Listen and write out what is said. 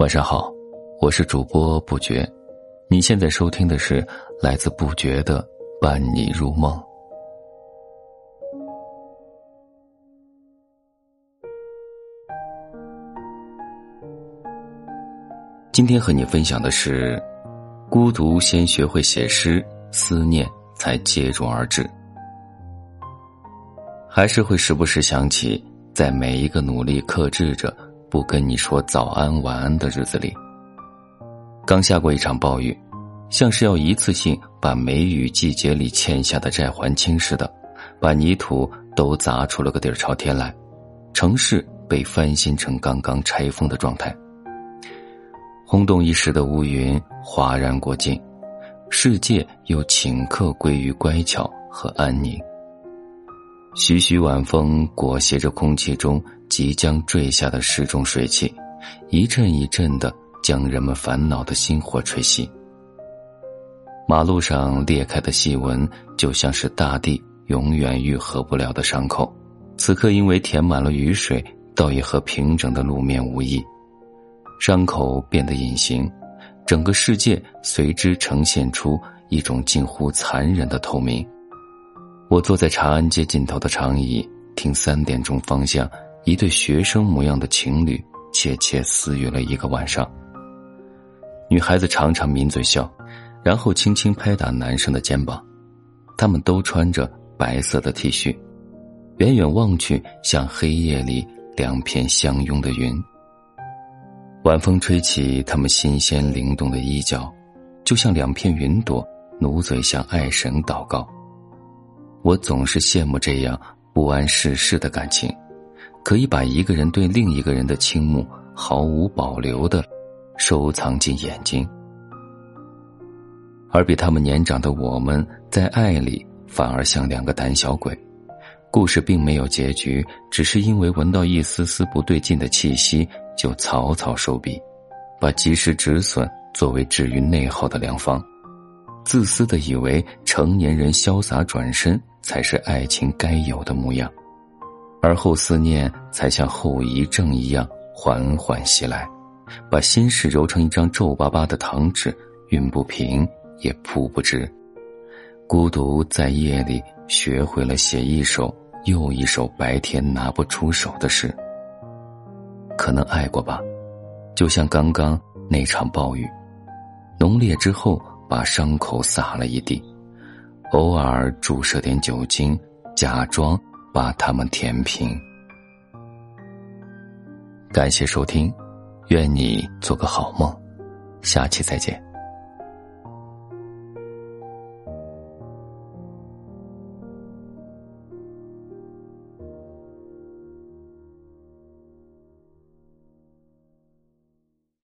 晚上好，我是主播不觉。你现在收听的是来自不觉的伴你入梦。今天和你分享的是：孤独先学会写诗，思念才接踵而至。还是会时不时想起，在每一个努力克制着。不跟你说早安晚安的日子里，刚下过一场暴雨，像是要一次性把梅雨季节里欠下的债还清似的，把泥土都砸出了个底儿朝天来，城市被翻新成刚刚拆封的状态。轰动一时的乌云哗然过境，世界又顷刻归于乖巧和安宁。徐徐晚风裹挟着空气中。即将坠下的失重水汽，一阵一阵的将人们烦恼的心火吹熄。马路上裂开的细纹，就像是大地永远愈合不了的伤口，此刻因为填满了雨水，倒也和平整的路面无异。伤口变得隐形，整个世界随之呈现出一种近乎残忍的透明。我坐在长安街尽头的长椅，听三点钟方向。一对学生模样的情侣窃窃私语了一个晚上。女孩子常常抿嘴笑，然后轻轻拍打男生的肩膀。他们都穿着白色的 T 恤，远远望去像黑夜里两片相拥的云。晚风吹起他们新鲜灵动的衣角，就像两片云朵，努嘴向爱神祷告。我总是羡慕这样不谙世事的感情。可以把一个人对另一个人的倾慕毫无保留的收藏进眼睛，而比他们年长的我们，在爱里反而像两个胆小鬼。故事并没有结局，只是因为闻到一丝丝不对劲的气息，就草草收笔，把及时止损作为治愈内耗的良方。自私的以为成年人潇洒转身才是爱情该有的模样。而后思念才像后遗症一样缓缓袭来，把心事揉成一张皱巴巴的糖纸，熨不平也铺不直。孤独在夜里学会了写一首又一首白天拿不出手的诗。可能爱过吧，就像刚刚那场暴雨，浓烈之后把伤口撒了一地，偶尔注射点酒精，假装。把它们填平。感谢收听，愿你做个好梦，下期再见。